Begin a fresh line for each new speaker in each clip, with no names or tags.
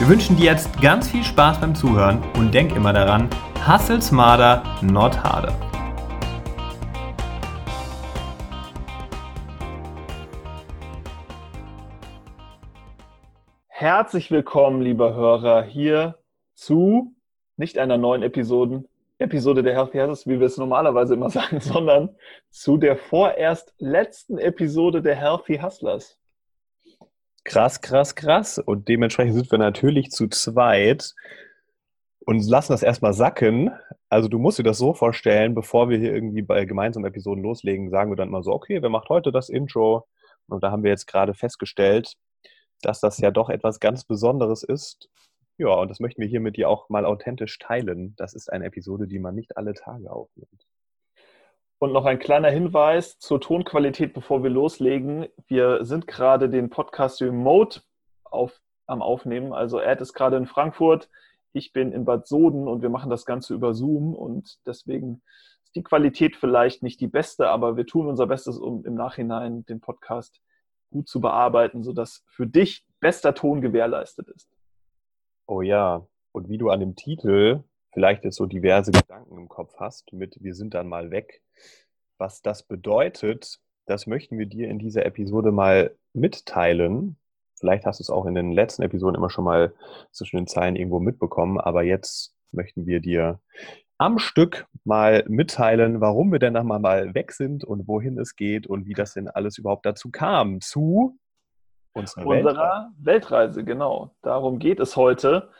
Wir wünschen dir jetzt ganz viel Spaß beim Zuhören und denk immer daran, hustle smarter, not harder.
Herzlich willkommen, lieber Hörer, hier zu nicht einer neuen Episode, Episode der Healthy Habits, wie wir es normalerweise immer sagen, sondern zu der vorerst letzten Episode der Healthy Hustlers.
Krass, krass, krass. Und dementsprechend sind wir natürlich zu zweit und lassen das erstmal sacken. Also du musst dir das so vorstellen, bevor wir hier irgendwie bei gemeinsamen Episoden loslegen, sagen wir dann mal so, okay, wer macht heute das Intro? Und da haben wir jetzt gerade festgestellt, dass das ja doch etwas ganz Besonderes ist. Ja, und das möchten wir hier mit dir auch mal authentisch teilen. Das ist eine Episode, die man nicht alle Tage aufnimmt.
Und noch ein kleiner Hinweis zur Tonqualität, bevor wir loslegen. Wir sind gerade den Podcast remote auf, am Aufnehmen. Also Ed ist gerade in Frankfurt, ich bin in Bad Soden und wir machen das Ganze über Zoom und deswegen ist die Qualität vielleicht nicht die beste, aber wir tun unser Bestes, um im Nachhinein den Podcast gut zu bearbeiten, sodass für dich bester Ton gewährleistet ist.
Oh ja, und wie du an dem Titel vielleicht jetzt so diverse Gedanken im Kopf hast mit wir sind dann mal weg. Was das bedeutet, das möchten wir dir in dieser Episode mal mitteilen. Vielleicht hast du es auch in den letzten Episoden immer schon mal zwischen den Zeilen irgendwo mitbekommen, aber jetzt möchten wir dir am Stück mal mitteilen, warum wir denn nochmal mal weg sind und wohin es geht und wie das denn alles überhaupt dazu kam zu
unserer, unserer Weltreise. Weltreise. Genau, darum geht es heute.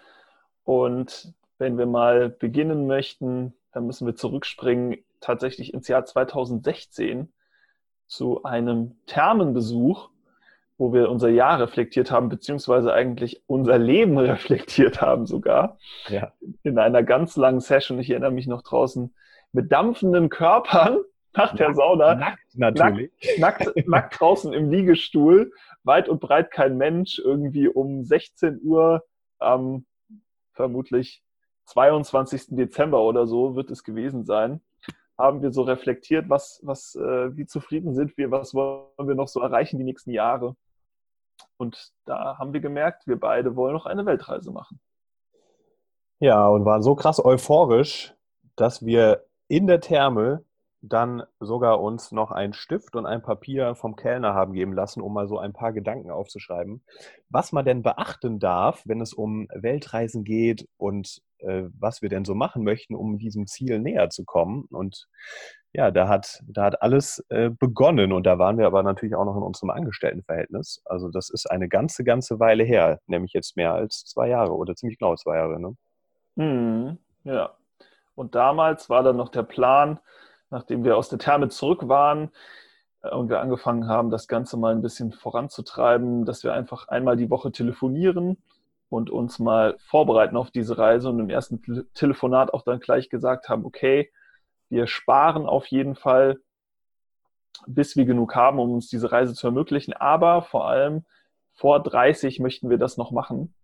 Und wenn wir mal beginnen möchten, dann müssen wir zurückspringen tatsächlich ins Jahr 2016 zu einem Thermenbesuch, wo wir unser Jahr reflektiert haben, beziehungsweise eigentlich unser Leben reflektiert haben sogar. Ja. In einer ganz langen Session. Ich erinnere mich noch draußen mit dampfenden Körpern nach der Sauna.
Nackt natürlich.
Nackt, nackt, nackt draußen im Liegestuhl. Weit und breit kein Mensch. Irgendwie um 16 Uhr am vermutlich 22. Dezember oder so wird es gewesen sein, haben wir so reflektiert, was, was, äh, wie zufrieden sind wir, was wollen wir noch so erreichen die nächsten Jahre. Und da haben wir gemerkt, wir beide wollen noch eine Weltreise machen.
Ja, und waren so krass euphorisch, dass wir in der Therme dann sogar uns noch ein Stift und ein Papier vom Kellner haben geben lassen, um mal so ein paar Gedanken aufzuschreiben, was man denn beachten darf, wenn es um Weltreisen geht und äh, was wir denn so machen möchten, um diesem Ziel näher zu kommen. Und ja, da hat, da hat alles äh, begonnen und da waren wir aber natürlich auch noch in unserem Angestelltenverhältnis. Also das ist eine ganze, ganze Weile her, nämlich jetzt mehr als zwei Jahre oder ziemlich genau zwei Jahre. Ne?
Mhm, ja. Und damals war dann noch der Plan, nachdem wir aus der Therme zurück waren äh, und wir angefangen haben, das Ganze mal ein bisschen voranzutreiben, dass wir einfach einmal die Woche telefonieren und uns mal vorbereiten auf diese Reise und im ersten Telefonat auch dann gleich gesagt haben, okay, wir sparen auf jeden Fall, bis wir genug haben, um uns diese Reise zu ermöglichen, aber vor allem vor 30 möchten wir das noch machen.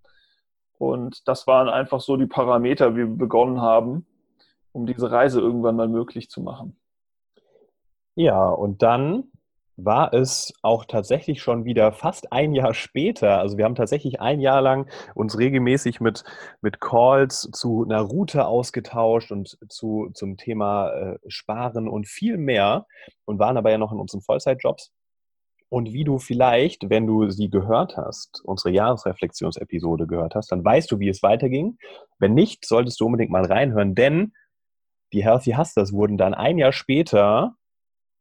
Und das waren einfach so die Parameter, wie wir begonnen haben, um diese Reise irgendwann mal möglich zu machen.
Ja, und dann war es auch tatsächlich schon wieder fast ein Jahr später. Also wir haben tatsächlich ein Jahr lang uns regelmäßig mit, mit Calls zu einer Route ausgetauscht und zu, zum Thema äh, Sparen und viel mehr und waren aber ja noch in unseren Vollzeitjobs. Und wie du vielleicht, wenn du sie gehört hast, unsere Jahresreflexionsepisode gehört hast, dann weißt du, wie es weiterging. Wenn nicht, solltest du unbedingt mal reinhören, denn die Healthy Hustlers wurden dann ein Jahr später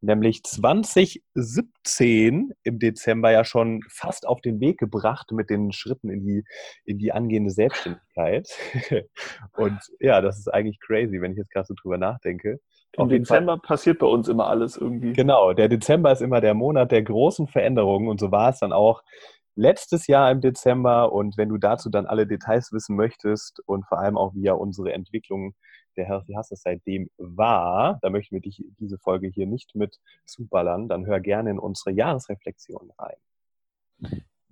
nämlich 2017 im Dezember ja schon fast auf den Weg gebracht mit den Schritten in die, in die angehende Selbstständigkeit. Und ja, das ist eigentlich crazy, wenn ich jetzt gerade so drüber nachdenke.
Im Dezember Fall. passiert bei uns immer alles irgendwie.
Genau, der Dezember ist immer der Monat der großen Veränderungen und so war es dann auch letztes Jahr im Dezember. Und wenn du dazu dann alle Details wissen möchtest und vor allem auch, wie ja unsere Entwicklung der Healthy Hustle seitdem war, da möchten wir dich diese Folge hier nicht mit zuballern, dann hör gerne in unsere Jahresreflexion rein.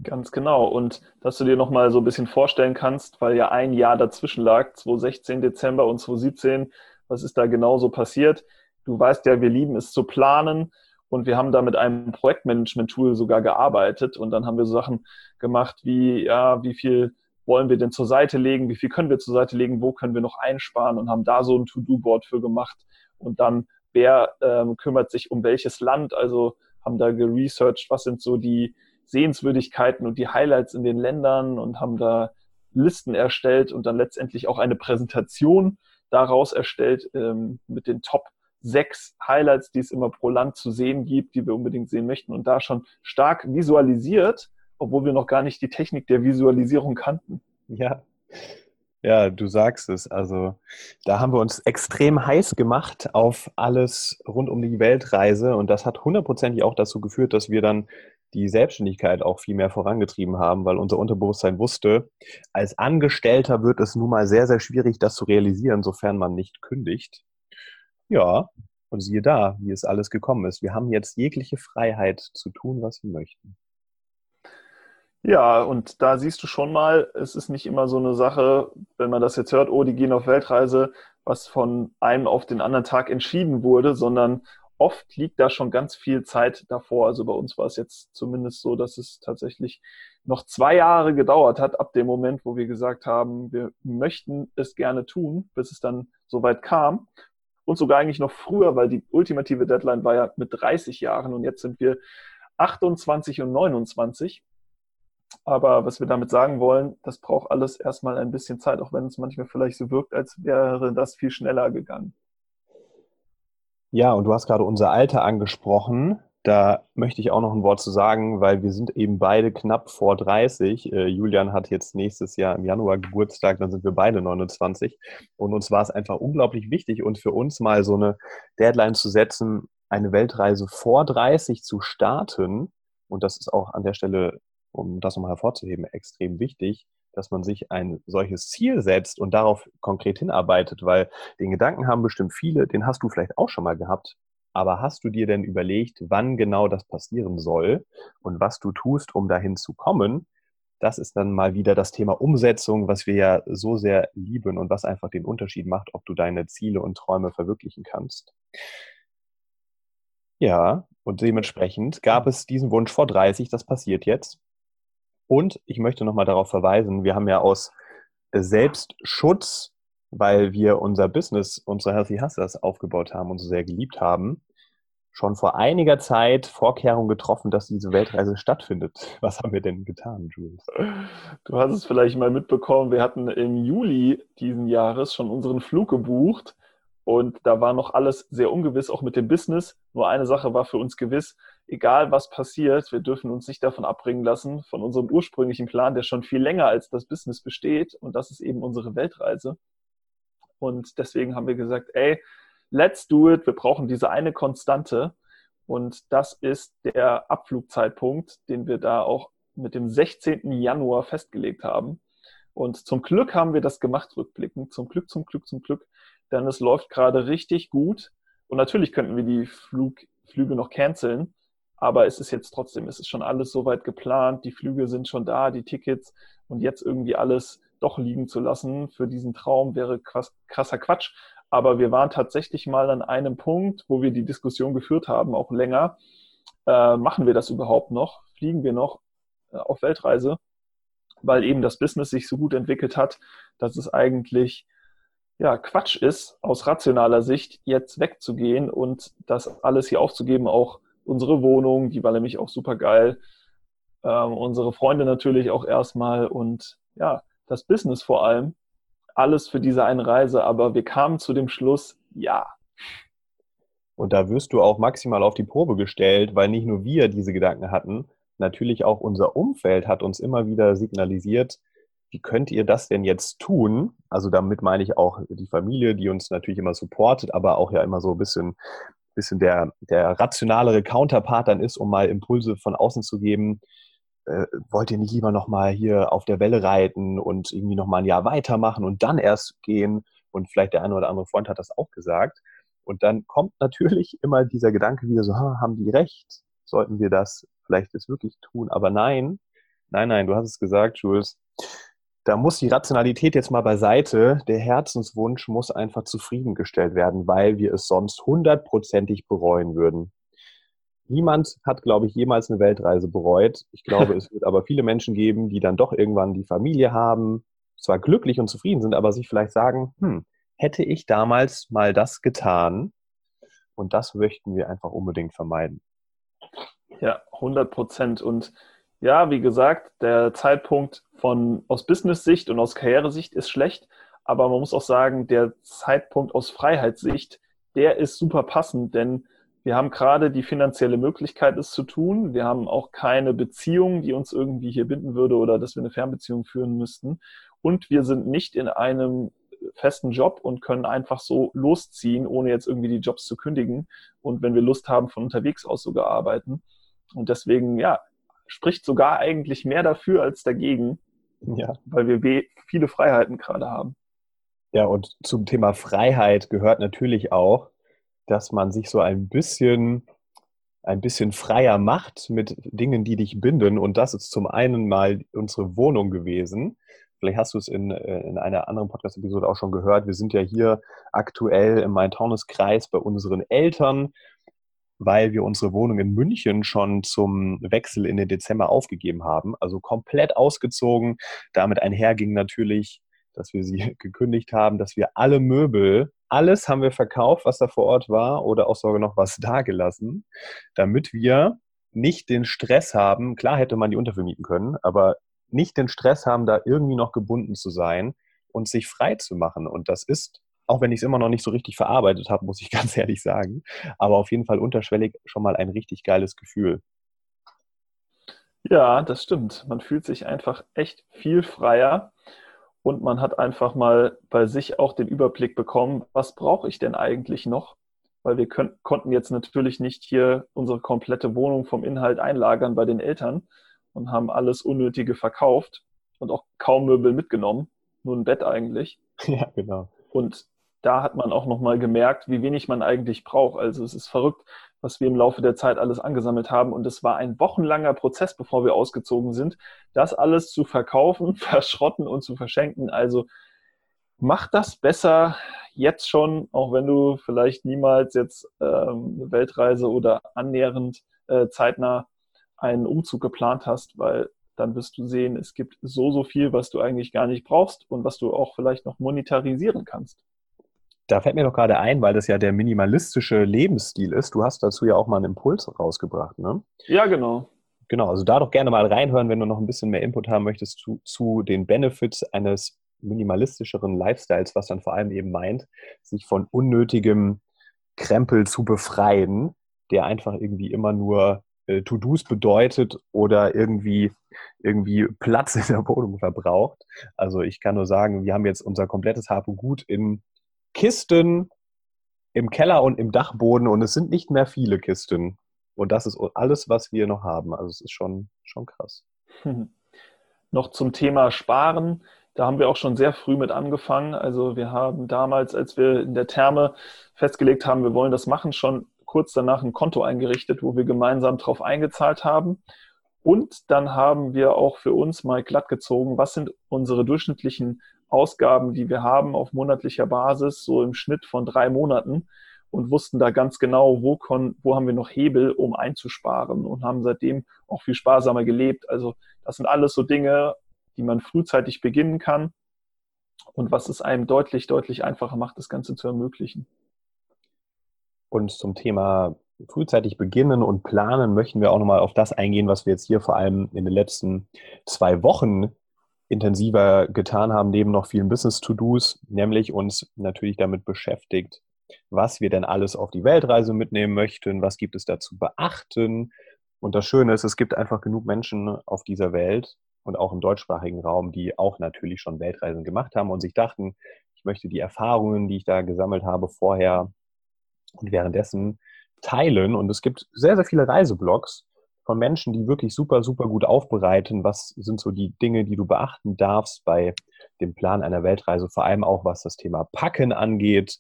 Ganz genau. Und dass du dir nochmal so ein bisschen vorstellen kannst, weil ja ein Jahr dazwischen lag, 2016 Dezember und 2017, was ist da genauso passiert? Du weißt ja, wir lieben es zu planen und wir haben da mit einem Projektmanagement-Tool sogar gearbeitet und dann haben wir so Sachen gemacht wie, ja, wie viel wollen wir denn zur Seite legen, wie viel können wir zur Seite legen, wo können wir noch einsparen? Und haben da so ein To-Do-Board für gemacht. Und dann, wer ähm, kümmert sich um welches Land, also haben da geresearched, was sind so die Sehenswürdigkeiten und die Highlights in den Ländern und haben da Listen erstellt und dann letztendlich auch eine Präsentation daraus erstellt ähm, mit den Top sechs Highlights, die es immer pro Land zu sehen gibt, die wir unbedingt sehen möchten. Und da schon stark visualisiert, obwohl wir noch gar nicht die Technik der Visualisierung kannten.
Ja. Ja, du sagst es. Also da haben wir uns extrem heiß gemacht auf alles rund um die Weltreise und das hat hundertprozentig auch dazu geführt, dass wir dann die Selbstständigkeit auch viel mehr vorangetrieben haben, weil unser Unterbewusstsein wusste, als Angestellter wird es nun mal sehr, sehr schwierig, das zu realisieren, sofern man nicht kündigt. Ja, und siehe da, wie es alles gekommen ist. Wir haben jetzt jegliche Freiheit zu tun, was wir möchten.
Ja, und da siehst du schon mal, es ist nicht immer so eine Sache, wenn man das jetzt hört, oh, die gehen auf Weltreise, was von einem auf den anderen Tag entschieden wurde, sondern oft liegt da schon ganz viel Zeit davor. Also bei uns war es jetzt zumindest so, dass es tatsächlich noch zwei Jahre gedauert hat, ab dem Moment, wo wir gesagt haben, wir möchten es gerne tun, bis es dann soweit kam und sogar eigentlich noch früher, weil die ultimative Deadline war ja mit 30 Jahren und jetzt sind wir 28 und 29. Aber was wir damit sagen wollen, das braucht alles erstmal ein bisschen Zeit, auch wenn es manchmal vielleicht so wirkt, als wäre das viel schneller gegangen.
Ja, und du hast gerade unser Alter angesprochen. Da möchte ich auch noch ein Wort zu sagen, weil wir sind eben beide knapp vor 30. Äh, Julian hat jetzt nächstes Jahr im Januar Geburtstag, dann sind wir beide 29. Und uns war es einfach unglaublich wichtig und für uns mal so eine Deadline zu setzen, eine Weltreise vor 30 zu starten. Und das ist auch an der Stelle, um das nochmal hervorzuheben, extrem wichtig, dass man sich ein solches Ziel setzt und darauf konkret hinarbeitet, weil den Gedanken haben bestimmt viele, den hast du vielleicht auch schon mal gehabt, aber hast du dir denn überlegt, wann genau das passieren soll und was du tust, um dahin zu kommen? Das ist dann mal wieder das Thema Umsetzung, was wir ja so sehr lieben und was einfach den Unterschied macht, ob du deine Ziele und Träume verwirklichen kannst. Ja, und dementsprechend gab es diesen Wunsch vor 30, das passiert jetzt. Und ich möchte nochmal darauf verweisen, wir haben ja aus Selbstschutz, weil wir unser Business, unsere Healthy Hustlers aufgebaut haben und so sehr geliebt haben, schon vor einiger Zeit Vorkehrungen getroffen, dass diese Weltreise stattfindet. Was haben wir denn getan, Jules?
Du hast es vielleicht mal mitbekommen, wir hatten im Juli diesen Jahres schon unseren Flug gebucht und da war noch alles sehr ungewiss, auch mit dem Business. Nur eine Sache war für uns gewiss, egal was passiert, wir dürfen uns nicht davon abbringen lassen, von unserem ursprünglichen Plan, der schon viel länger als das Business besteht und das ist eben unsere Weltreise. Und deswegen haben wir gesagt, ey, let's do it, wir brauchen diese eine Konstante und das ist der Abflugzeitpunkt, den wir da auch mit dem 16. Januar festgelegt haben. Und zum Glück haben wir das gemacht rückblickend. Zum Glück, zum Glück, zum Glück. Denn es läuft gerade richtig gut. Und natürlich könnten wir die Flug, Flüge noch canceln. Aber es ist jetzt trotzdem, es ist schon alles soweit geplant. Die Flüge sind schon da, die Tickets. Und jetzt irgendwie alles doch liegen zu lassen für diesen Traum wäre krasser Quatsch. Aber wir waren tatsächlich mal an einem Punkt, wo wir die Diskussion geführt haben, auch länger. Äh, machen wir das überhaupt noch? Fliegen wir noch äh, auf Weltreise? Weil eben das Business sich so gut entwickelt hat, dass es eigentlich ja, Quatsch ist, aus rationaler Sicht jetzt wegzugehen und das alles hier aufzugeben, auch unsere Wohnung, die war nämlich auch super geil, ähm, unsere Freunde natürlich auch erstmal und ja, das Business vor allem, alles für diese eine Reise, aber wir kamen zu dem Schluss, ja.
Und da wirst du auch maximal auf die Probe gestellt, weil nicht nur wir diese Gedanken hatten, natürlich auch unser Umfeld hat uns immer wieder signalisiert, wie könnt ihr das denn jetzt tun? Also damit meine ich auch die Familie, die uns natürlich immer supportet, aber auch ja immer so ein bisschen, bisschen der, der rationalere Counterpart dann ist, um mal Impulse von außen zu geben äh, wollt ihr nicht lieber nochmal hier auf der Welle reiten und irgendwie nochmal ein Jahr weitermachen und dann erst gehen? Und vielleicht der eine oder andere Freund hat das auch gesagt. Und dann kommt natürlich immer dieser Gedanke wieder so, haben die recht? Sollten wir das vielleicht jetzt wirklich tun? Aber nein, nein, nein, du hast es gesagt, Jules. Da muss die Rationalität jetzt mal beiseite. Der Herzenswunsch muss einfach zufriedengestellt werden, weil wir es sonst hundertprozentig bereuen würden. Niemand hat, glaube ich, jemals eine Weltreise bereut. Ich glaube, es wird aber viele Menschen geben, die dann doch irgendwann die Familie haben, zwar glücklich und zufrieden sind, aber sich vielleicht sagen, hm, hätte ich damals mal das getan. Und das möchten wir einfach unbedingt vermeiden.
Ja, 100 Prozent. Und ja, wie gesagt, der Zeitpunkt von aus Business-Sicht und aus Karrieresicht ist schlecht, aber man muss auch sagen, der Zeitpunkt aus Freiheitssicht, der ist super passend, denn wir haben gerade die finanzielle Möglichkeit, es zu tun. Wir haben auch keine Beziehung, die uns irgendwie hier binden würde oder dass wir eine Fernbeziehung führen müssten. Und wir sind nicht in einem festen Job und können einfach so losziehen, ohne jetzt irgendwie die Jobs zu kündigen und wenn wir Lust haben, von unterwegs aus sogar arbeiten. Und deswegen, ja, spricht sogar eigentlich mehr dafür als dagegen, ja. weil wir viele Freiheiten gerade haben.
Ja, und zum Thema Freiheit gehört natürlich auch, dass man sich so ein bisschen ein bisschen freier macht mit Dingen, die dich binden. Und das ist zum einen mal unsere Wohnung gewesen. Vielleicht hast du es in, äh, in einer anderen Podcast-Episode auch schon gehört. Wir sind ja hier aktuell im Main-Taunus-Kreis bei unseren Eltern, weil wir unsere Wohnung in München schon zum Wechsel in den Dezember aufgegeben haben. Also komplett ausgezogen. Damit einherging natürlich, dass wir sie gekündigt haben, dass wir alle Möbel, alles haben wir verkauft, was da vor Ort war oder auch sogar noch was dagelassen, damit wir nicht den Stress haben. Klar hätte man die untervermieten können, aber nicht den Stress haben, da irgendwie noch gebunden zu sein und sich frei zu machen. Und das ist, auch wenn ich es immer noch nicht so richtig verarbeitet habe, muss ich ganz ehrlich sagen, aber auf jeden Fall unterschwellig schon mal ein richtig geiles Gefühl.
Ja, das stimmt. Man fühlt sich einfach echt viel freier und man hat einfach mal bei sich auch den Überblick bekommen, was brauche ich denn eigentlich noch? Weil wir können, konnten jetzt natürlich nicht hier unsere komplette Wohnung vom Inhalt einlagern bei den Eltern, und haben alles Unnötige verkauft und auch kaum Möbel mitgenommen, nur ein Bett eigentlich.
Ja, genau.
Und da hat man auch nochmal gemerkt, wie wenig man eigentlich braucht. Also es ist verrückt, was wir im Laufe der Zeit alles angesammelt haben. Und es war ein wochenlanger Prozess, bevor wir ausgezogen sind, das alles zu verkaufen, verschrotten und zu verschenken. Also mach das besser jetzt schon, auch wenn du vielleicht niemals jetzt ähm, eine Weltreise oder annähernd äh, zeitnah einen Umzug geplant hast, weil dann wirst du sehen, es gibt so, so viel, was du eigentlich gar nicht brauchst und was du auch vielleicht noch monetarisieren kannst.
Da fällt mir noch gerade ein, weil das ja der minimalistische Lebensstil ist. Du hast dazu ja auch mal einen Impuls rausgebracht, ne?
Ja, genau.
Genau, also da doch gerne mal reinhören, wenn du noch ein bisschen mehr Input haben möchtest zu, zu den Benefits eines minimalistischeren Lifestyles, was dann vor allem eben meint, sich von unnötigem Krempel zu befreien, der einfach irgendwie immer nur äh, To-Dos bedeutet oder irgendwie, irgendwie Platz in der Wohnung verbraucht. Also ich kann nur sagen, wir haben jetzt unser komplettes Hab Gut in Kisten im Keller und im Dachboden und es sind nicht mehr viele Kisten. Und das ist alles, was wir noch haben. Also es ist schon, schon krass.
Noch zum Thema Sparen. Da haben wir auch schon sehr früh mit angefangen. Also wir haben damals, als wir in der Therme festgelegt haben, wir wollen das machen, schon kurz danach ein Konto eingerichtet, wo wir gemeinsam drauf eingezahlt haben. Und dann haben wir auch für uns mal glatt gezogen, was sind unsere durchschnittlichen Ausgaben, die wir haben auf monatlicher Basis, so im Schnitt von drei Monaten und wussten da ganz genau, wo, wo haben wir noch Hebel, um einzusparen und haben seitdem auch viel sparsamer gelebt. Also das sind alles so Dinge, die man frühzeitig beginnen kann und was es einem deutlich, deutlich einfacher macht, das Ganze zu ermöglichen.
Und zum Thema frühzeitig beginnen und planen möchten wir auch nochmal auf das eingehen, was wir jetzt hier vor allem in den letzten zwei Wochen intensiver getan haben, neben noch vielen Business-To-Dos, nämlich uns natürlich damit beschäftigt, was wir denn alles auf die Weltreise mitnehmen möchten, was gibt es da zu beachten. Und das Schöne ist, es gibt einfach genug Menschen auf dieser Welt und auch im deutschsprachigen Raum, die auch natürlich schon Weltreisen gemacht haben und sich dachten, ich möchte die Erfahrungen, die ich da gesammelt habe, vorher und währenddessen teilen. Und es gibt sehr, sehr viele Reiseblogs von Menschen, die wirklich super, super gut aufbereiten. Was sind so die Dinge, die du beachten darfst bei den Plan einer Weltreise, vor allem auch was das Thema Packen angeht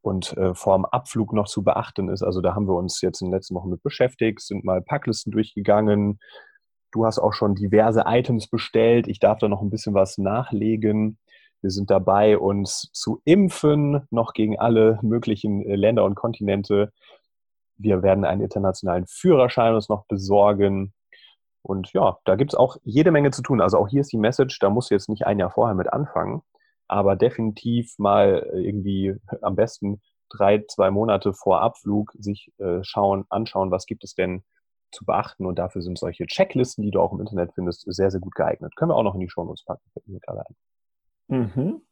und äh, vorm Abflug noch zu beachten ist. Also da haben wir uns jetzt in den letzten Wochen mit beschäftigt, sind mal Packlisten durchgegangen. Du hast auch schon diverse Items bestellt. Ich darf da noch ein bisschen was nachlegen. Wir sind dabei, uns zu impfen, noch gegen alle möglichen äh, Länder und Kontinente. Wir werden einen internationalen Führerschein uns noch besorgen. Und ja, da gibt es auch jede Menge zu tun. Also auch hier ist die Message, da musst du jetzt nicht ein Jahr vorher mit anfangen, aber definitiv mal irgendwie am besten drei, zwei Monate vor Abflug sich äh, schauen, anschauen, was gibt es denn zu beachten. Und dafür sind solche Checklisten, die du auch im Internet findest, sehr, sehr gut geeignet. Können wir auch noch in die Show Notes packen.
Mhm.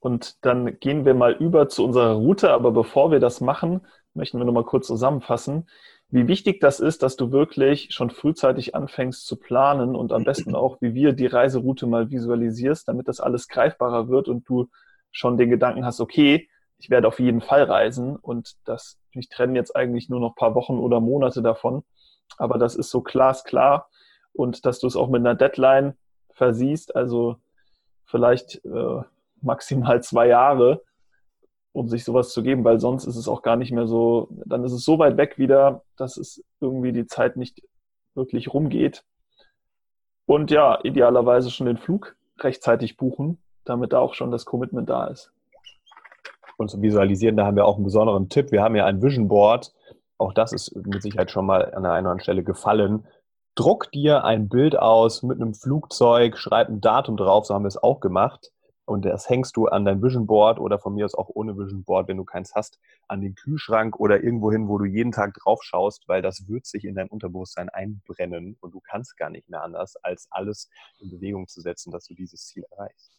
Und dann gehen wir mal über zu unserer Route. Aber bevor wir das machen, möchten wir noch mal kurz zusammenfassen, wie wichtig das ist, dass du wirklich schon frühzeitig anfängst zu planen und am besten auch, wie wir die Reiseroute mal visualisierst, damit das alles greifbarer wird und du schon den Gedanken hast, okay, ich werde auf jeden Fall reisen und das, ich trenne jetzt eigentlich nur noch ein paar Wochen oder Monate davon, aber das ist so glasklar und dass du es auch mit einer Deadline versiehst, also vielleicht äh, maximal zwei Jahre, um sich sowas zu geben, weil sonst ist es auch gar nicht mehr so, dann ist es so weit weg wieder, dass es irgendwie die Zeit nicht wirklich rumgeht. Und ja, idealerweise schon den Flug rechtzeitig buchen, damit da auch schon das Commitment da ist.
Und zum Visualisieren, da haben wir auch einen besonderen Tipp. Wir haben ja ein Vision Board. Auch das ist mit Sicherheit schon mal an der einen oder anderen Stelle gefallen. Druck dir ein Bild aus mit einem Flugzeug, schreib ein Datum drauf, so haben wir es auch gemacht und das hängst du an dein Vision Board oder von mir aus auch ohne Vision Board, wenn du keins hast, an den Kühlschrank oder irgendwo hin, wo du jeden Tag drauf schaust, weil das wird sich in dein Unterbewusstsein einbrennen und du kannst gar nicht mehr anders, als alles in Bewegung zu setzen, dass du dieses Ziel erreichst.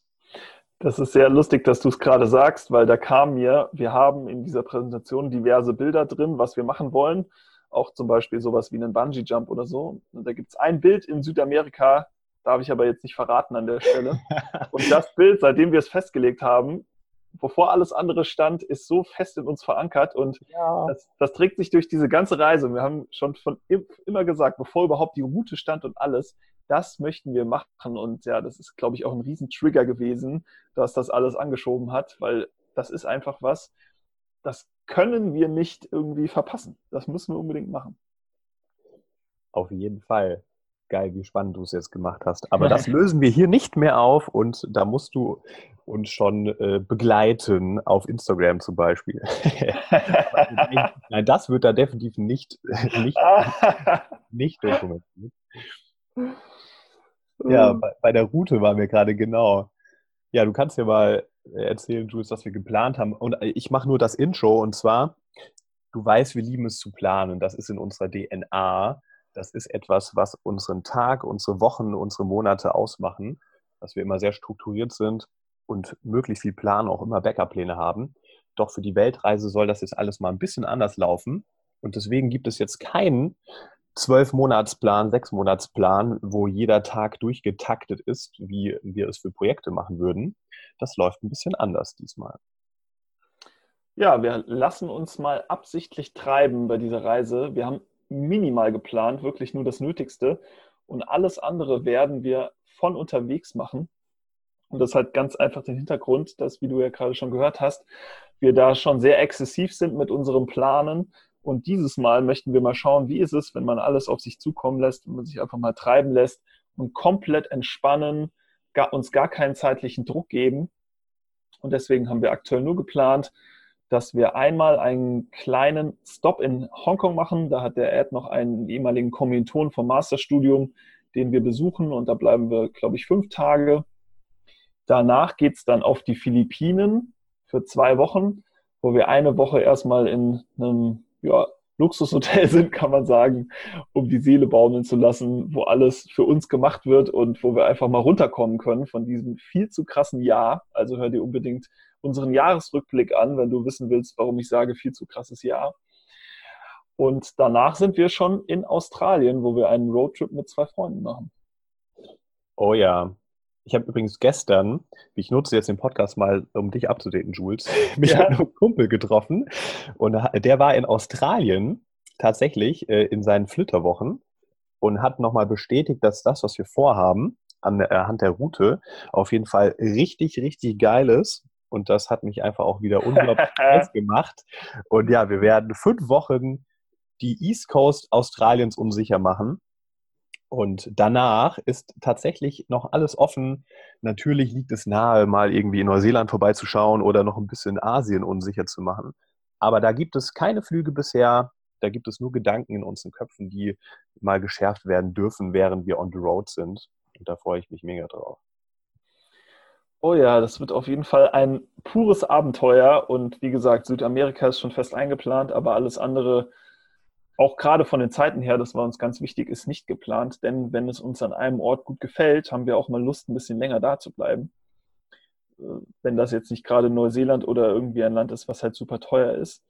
Das ist sehr lustig, dass du es gerade sagst, weil da kam mir, wir haben in dieser Präsentation diverse Bilder drin, was wir machen wollen. Auch zum Beispiel sowas wie einen Bungee-Jump oder so. Und da gibt es ein Bild in Südamerika, darf ich aber jetzt nicht verraten an der Stelle. Und das Bild, seitdem wir es festgelegt haben, bevor alles andere stand, ist so fest in uns verankert und ja. das, das, trägt sich durch diese ganze Reise. Wir haben schon von immer gesagt, bevor überhaupt die Route stand und alles, das möchten wir machen. Und ja, das ist, glaube ich, auch ein Riesentrigger gewesen, dass das alles angeschoben hat, weil das ist einfach was, das können wir nicht irgendwie verpassen. Das müssen wir unbedingt machen.
Auf jeden Fall geil, wie spannend du es jetzt gemacht hast. Aber das lösen wir hier nicht mehr auf und da musst du uns schon äh, begleiten, auf Instagram zum Beispiel. Nein, das wird da definitiv nicht, nicht, nicht dokumentiert. Ja, bei, bei der Route waren wir gerade genau. Ja, du kannst ja mal erzählen, Jules, was wir geplant haben. Und ich mache nur das Intro und zwar, du weißt, wir lieben es zu planen. Das ist in unserer DNA. Das ist etwas, was unseren Tag, unsere Wochen, unsere Monate ausmachen, dass wir immer sehr strukturiert sind und möglichst viel Plan, auch immer Backup-Pläne haben. Doch für die Weltreise soll das jetzt alles mal ein bisschen anders laufen. Und deswegen gibt es jetzt keinen Zwölf-Monatsplan, Sechs-Monatsplan, wo jeder Tag durchgetaktet ist, wie wir es für Projekte machen würden. Das läuft ein bisschen anders diesmal.
Ja, wir lassen uns mal absichtlich treiben bei dieser Reise. Wir haben minimal geplant, wirklich nur das Nötigste. Und alles andere werden wir von unterwegs machen. Und das hat ganz einfach den Hintergrund, dass, wie du ja gerade schon gehört hast, wir da schon sehr exzessiv sind mit unserem Planen. Und dieses Mal möchten wir mal schauen, wie ist es, wenn man alles auf sich zukommen lässt, wenn man sich einfach mal treiben lässt und komplett entspannen, gar, uns gar keinen zeitlichen Druck geben. Und deswegen haben wir aktuell nur geplant, dass wir einmal einen kleinen Stop in Hongkong machen. Da hat der Ed noch einen ehemaligen Kommilitonen vom Masterstudium, den wir besuchen und da bleiben wir, glaube ich, fünf Tage. Danach geht es dann auf die Philippinen für zwei Wochen, wo wir eine Woche erstmal in einem ja, Luxushotel sind, kann man sagen, um die Seele baumeln zu lassen, wo alles für uns gemacht wird und wo wir einfach mal runterkommen können von diesem viel zu krassen Jahr. Also hör dir unbedingt unseren Jahresrückblick an, wenn du wissen willst, warum ich sage, viel zu krasses Jahr. Und danach sind wir schon in Australien, wo wir einen Roadtrip mit zwei Freunden machen.
Oh ja. Ich habe übrigens gestern, ich nutze jetzt den Podcast mal, um dich abzudaten, Jules, mich ja. mit einem Kumpel getroffen. Und der war in Australien tatsächlich äh, in seinen Flitterwochen und hat nochmal bestätigt, dass das, was wir vorhaben, anhand der Route auf jeden Fall richtig, richtig geil ist. Und das hat mich einfach auch wieder unglaublich stolz gemacht. Und ja, wir werden fünf Wochen die East Coast Australiens unsicher machen. Und danach ist tatsächlich noch alles offen. Natürlich liegt es nahe, mal irgendwie in Neuseeland vorbeizuschauen oder noch ein bisschen Asien unsicher zu machen. Aber da gibt es keine Flüge bisher. Da gibt es nur Gedanken in unseren Köpfen, die mal geschärft werden dürfen, während wir on the road sind. Und da freue ich mich mega drauf.
Oh ja, das wird auf jeden Fall ein pures Abenteuer. Und wie gesagt, Südamerika ist schon fest eingeplant, aber alles andere auch gerade von den Zeiten her, das war uns ganz wichtig, ist nicht geplant, denn wenn es uns an einem Ort gut gefällt, haben wir auch mal Lust, ein bisschen länger da zu bleiben. Äh, wenn das jetzt nicht gerade Neuseeland oder irgendwie ein Land ist, was halt super teuer ist.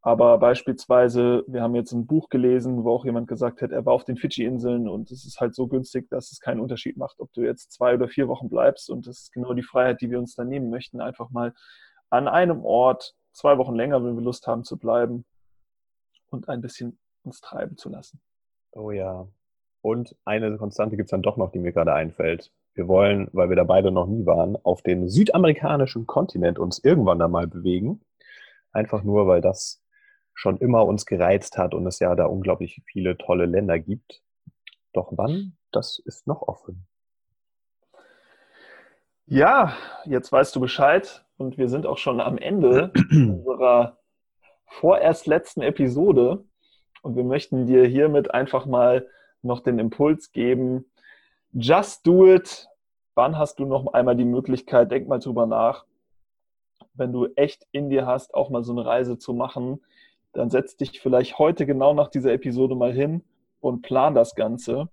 Aber beispielsweise, wir haben jetzt ein Buch gelesen, wo auch jemand gesagt hat, er war auf den Fidschi-Inseln und es ist halt so günstig, dass es keinen Unterschied macht, ob du jetzt zwei oder vier Wochen bleibst. Und das ist genau die Freiheit, die wir uns dann nehmen möchten, einfach mal an einem Ort zwei Wochen länger, wenn wir Lust haben zu bleiben und ein bisschen uns treiben zu lassen.
Oh ja. Und eine Konstante gibt es dann doch noch, die mir gerade einfällt. Wir wollen, weil wir da beide noch nie waren, auf den südamerikanischen Kontinent uns irgendwann einmal bewegen. Einfach nur, weil das schon immer uns gereizt hat und es ja da unglaublich viele tolle Länder gibt. Doch wann, das ist noch offen.
Ja, jetzt weißt du Bescheid und wir sind auch schon am Ende unserer vorerst letzten Episode. Und wir möchten dir hiermit einfach mal noch den Impuls geben, just do it. Wann hast du noch einmal die Möglichkeit, denk mal drüber nach, wenn du echt in dir hast, auch mal so eine Reise zu machen, dann setz dich vielleicht heute genau nach dieser Episode mal hin und plan das Ganze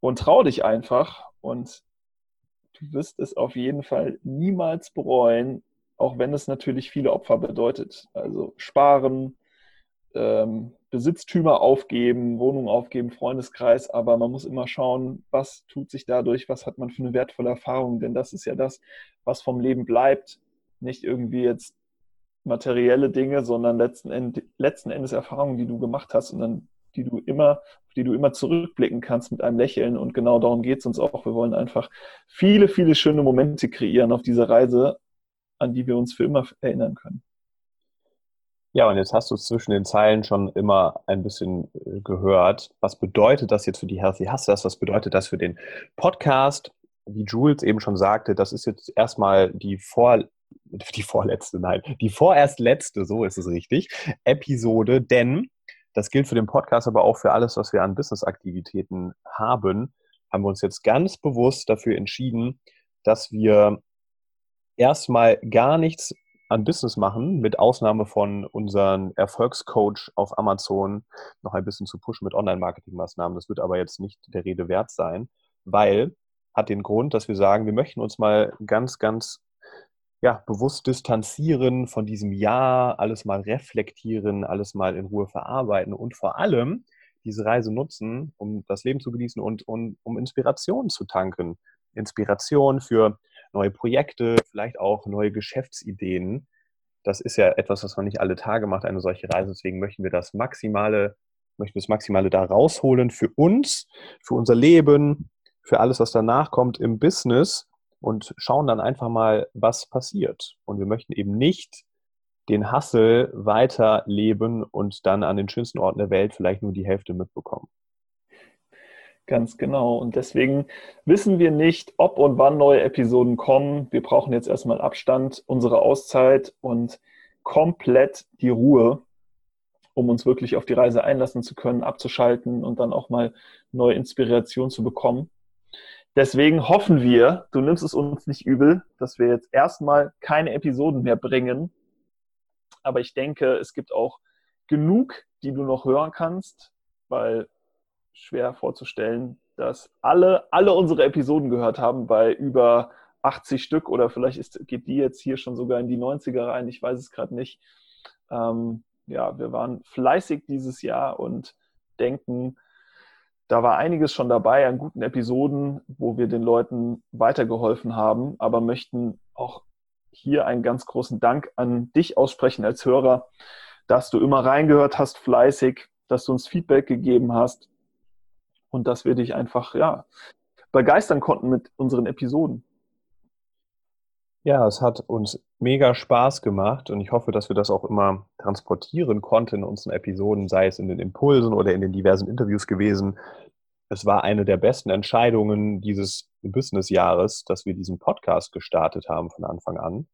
und trau dich einfach und du wirst es auf jeden Fall niemals bereuen, auch wenn es natürlich viele Opfer bedeutet. Also sparen, ähm, Besitztümer aufgeben, Wohnung aufgeben, Freundeskreis, aber man muss immer schauen, was tut sich dadurch, was hat man für eine wertvolle Erfahrung, denn das ist ja das, was vom Leben bleibt. Nicht irgendwie jetzt materielle Dinge, sondern letzten, End, letzten Endes Erfahrungen, die du gemacht hast und dann die du immer, die du immer zurückblicken kannst mit einem Lächeln. Und genau darum geht es uns auch. Wir wollen einfach viele, viele schöne Momente kreieren auf dieser Reise, an die wir uns für immer erinnern können.
Ja, und jetzt hast du zwischen den Zeilen schon immer ein bisschen äh, gehört. Was bedeutet das jetzt für die Healthy Hustlers? Was bedeutet das für den Podcast? Wie Jules eben schon sagte, das ist jetzt erstmal die vor die vorletzte, nein, die vorerst letzte, so ist es richtig, Episode, denn das gilt für den Podcast, aber auch für alles, was wir an Business-Aktivitäten haben, haben wir uns jetzt ganz bewusst dafür entschieden, dass wir erstmal gar nichts an Business machen, mit Ausnahme von unseren Erfolgscoach auf Amazon noch ein bisschen zu pushen mit Online-Marketing-Maßnahmen. Das wird aber jetzt nicht der Rede wert sein, weil hat den Grund, dass wir sagen, wir möchten uns mal ganz, ganz ja, bewusst distanzieren von diesem Jahr, alles mal reflektieren, alles mal in Ruhe verarbeiten und vor allem diese Reise nutzen, um das Leben zu genießen und, und um Inspiration zu tanken. Inspiration für neue Projekte, vielleicht auch neue Geschäftsideen. Das ist ja etwas, was man nicht alle Tage macht, eine solche Reise. Deswegen möchten wir das Maximale, möchten wir das Maximale da rausholen für uns, für unser Leben, für alles, was danach kommt im Business und schauen dann einfach mal, was passiert. Und wir möchten eben nicht den Hassel weiterleben und dann an den schönsten Orten der Welt vielleicht nur die Hälfte mitbekommen.
Ganz genau. Und deswegen wissen wir nicht, ob und wann neue Episoden kommen. Wir brauchen jetzt erstmal Abstand, unsere Auszeit und komplett die Ruhe, um uns wirklich auf die Reise einlassen zu können, abzuschalten und dann auch mal neue Inspiration zu bekommen. Deswegen hoffen wir, du nimmst es uns nicht übel, dass wir jetzt erstmal keine Episoden mehr bringen. Aber ich denke, es gibt auch genug, die du noch hören kannst, weil schwer vorzustellen, dass alle, alle unsere Episoden gehört haben bei über 80 Stück oder vielleicht ist, geht die jetzt hier schon sogar in die 90er rein, ich weiß es gerade nicht. Ähm, ja, wir waren fleißig dieses Jahr und denken, da war einiges schon dabei an guten Episoden, wo wir den Leuten weitergeholfen haben, aber möchten auch hier einen ganz großen Dank an dich aussprechen als Hörer, dass du immer reingehört hast, fleißig, dass du uns Feedback gegeben hast, und dass wir dich einfach ja begeistern konnten mit unseren Episoden.
Ja, es hat uns mega Spaß gemacht und ich hoffe, dass wir das auch immer transportieren konnten in unseren Episoden, sei es in den Impulsen oder in den diversen Interviews gewesen. Es war eine der besten Entscheidungen dieses Business-Jahres, dass wir diesen Podcast gestartet haben von Anfang an,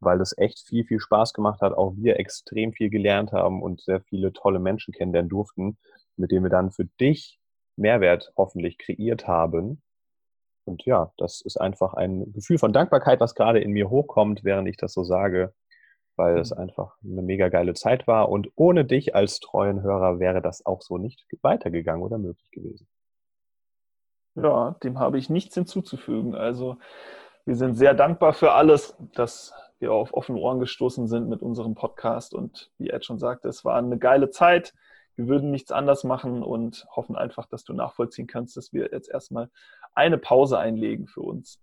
weil es echt viel, viel Spaß gemacht hat. Auch wir extrem viel gelernt haben und sehr viele tolle Menschen kennenlernen durften, mit denen wir dann für dich Mehrwert hoffentlich kreiert haben. Und ja, das ist einfach ein Gefühl von Dankbarkeit, was gerade in mir hochkommt, während ich das so sage, weil es mhm. einfach eine mega geile Zeit war. Und ohne dich als treuen Hörer wäre das auch so nicht weitergegangen oder möglich gewesen.
Ja, dem habe ich nichts hinzuzufügen. Also wir sind sehr dankbar für alles, dass wir auf offene Ohren gestoßen sind mit unserem Podcast. Und wie Ed schon sagte, es war eine geile Zeit. Wir würden nichts anders machen und hoffen einfach, dass du nachvollziehen kannst, dass wir jetzt erstmal eine Pause einlegen für uns.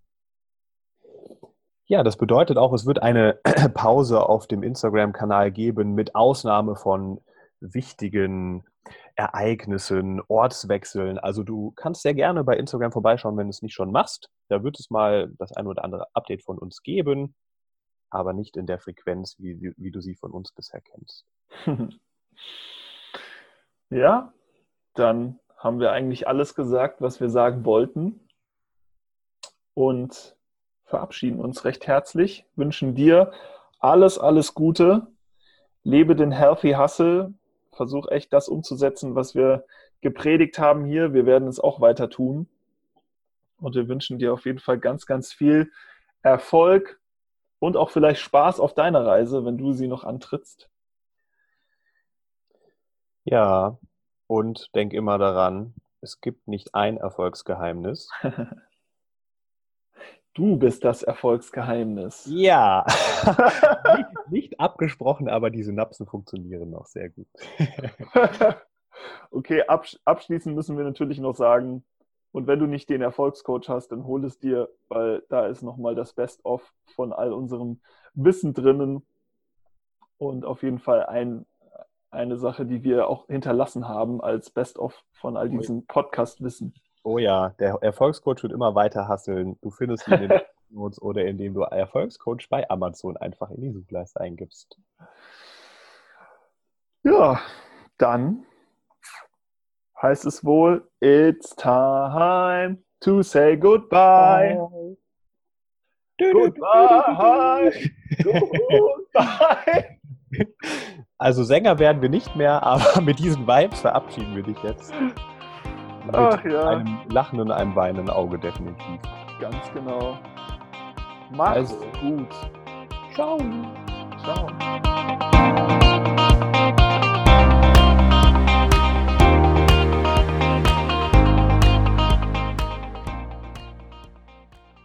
Ja, das bedeutet auch, es wird eine Pause auf dem Instagram-Kanal geben, mit Ausnahme von wichtigen Ereignissen, Ortswechseln. Also du kannst sehr gerne bei Instagram vorbeischauen, wenn du es nicht schon machst. Da wird es mal das ein oder andere Update von uns geben, aber nicht in der Frequenz, wie, wie du sie von uns bisher kennst.
ja, dann haben wir eigentlich alles gesagt, was wir sagen wollten und verabschieden uns recht herzlich, wünschen dir alles, alles Gute, lebe den Healthy Hustle, versuch echt das umzusetzen, was wir gepredigt haben hier. Wir werden es auch weiter tun. Und wir wünschen dir auf jeden Fall ganz, ganz viel Erfolg und auch vielleicht Spaß auf deiner Reise, wenn du sie noch antrittst.
Ja, und denk immer daran, es gibt nicht ein Erfolgsgeheimnis.
Du bist das Erfolgsgeheimnis.
Ja. nicht, nicht, abgesprochen, aber die Synapsen funktionieren noch sehr gut.
okay, absch abschließend müssen wir natürlich noch sagen, und wenn du nicht den Erfolgscoach hast, dann hol es dir, weil da ist nochmal das Best-of von all unserem Wissen drinnen. Und auf jeden Fall ein, eine Sache, die wir auch hinterlassen haben als Best-of von all diesem Podcast-Wissen.
Oh ja, der Erfolgscoach wird immer weiter hasseln. Du findest ihn in den Notes oder indem du Erfolgscoach bei Amazon einfach in die Suchleiste eingibst.
Ja, dann heißt es wohl, it's time to say goodbye.
Goodbye. goodbye. Also Sänger werden wir nicht mehr, aber mit diesen Vibes verabschieden wir dich jetzt. Mit Ach, ja. einem lachenden, einem weinenden Auge definitiv.
Ganz genau. Mach's also, gut.
Ciao. Ciao.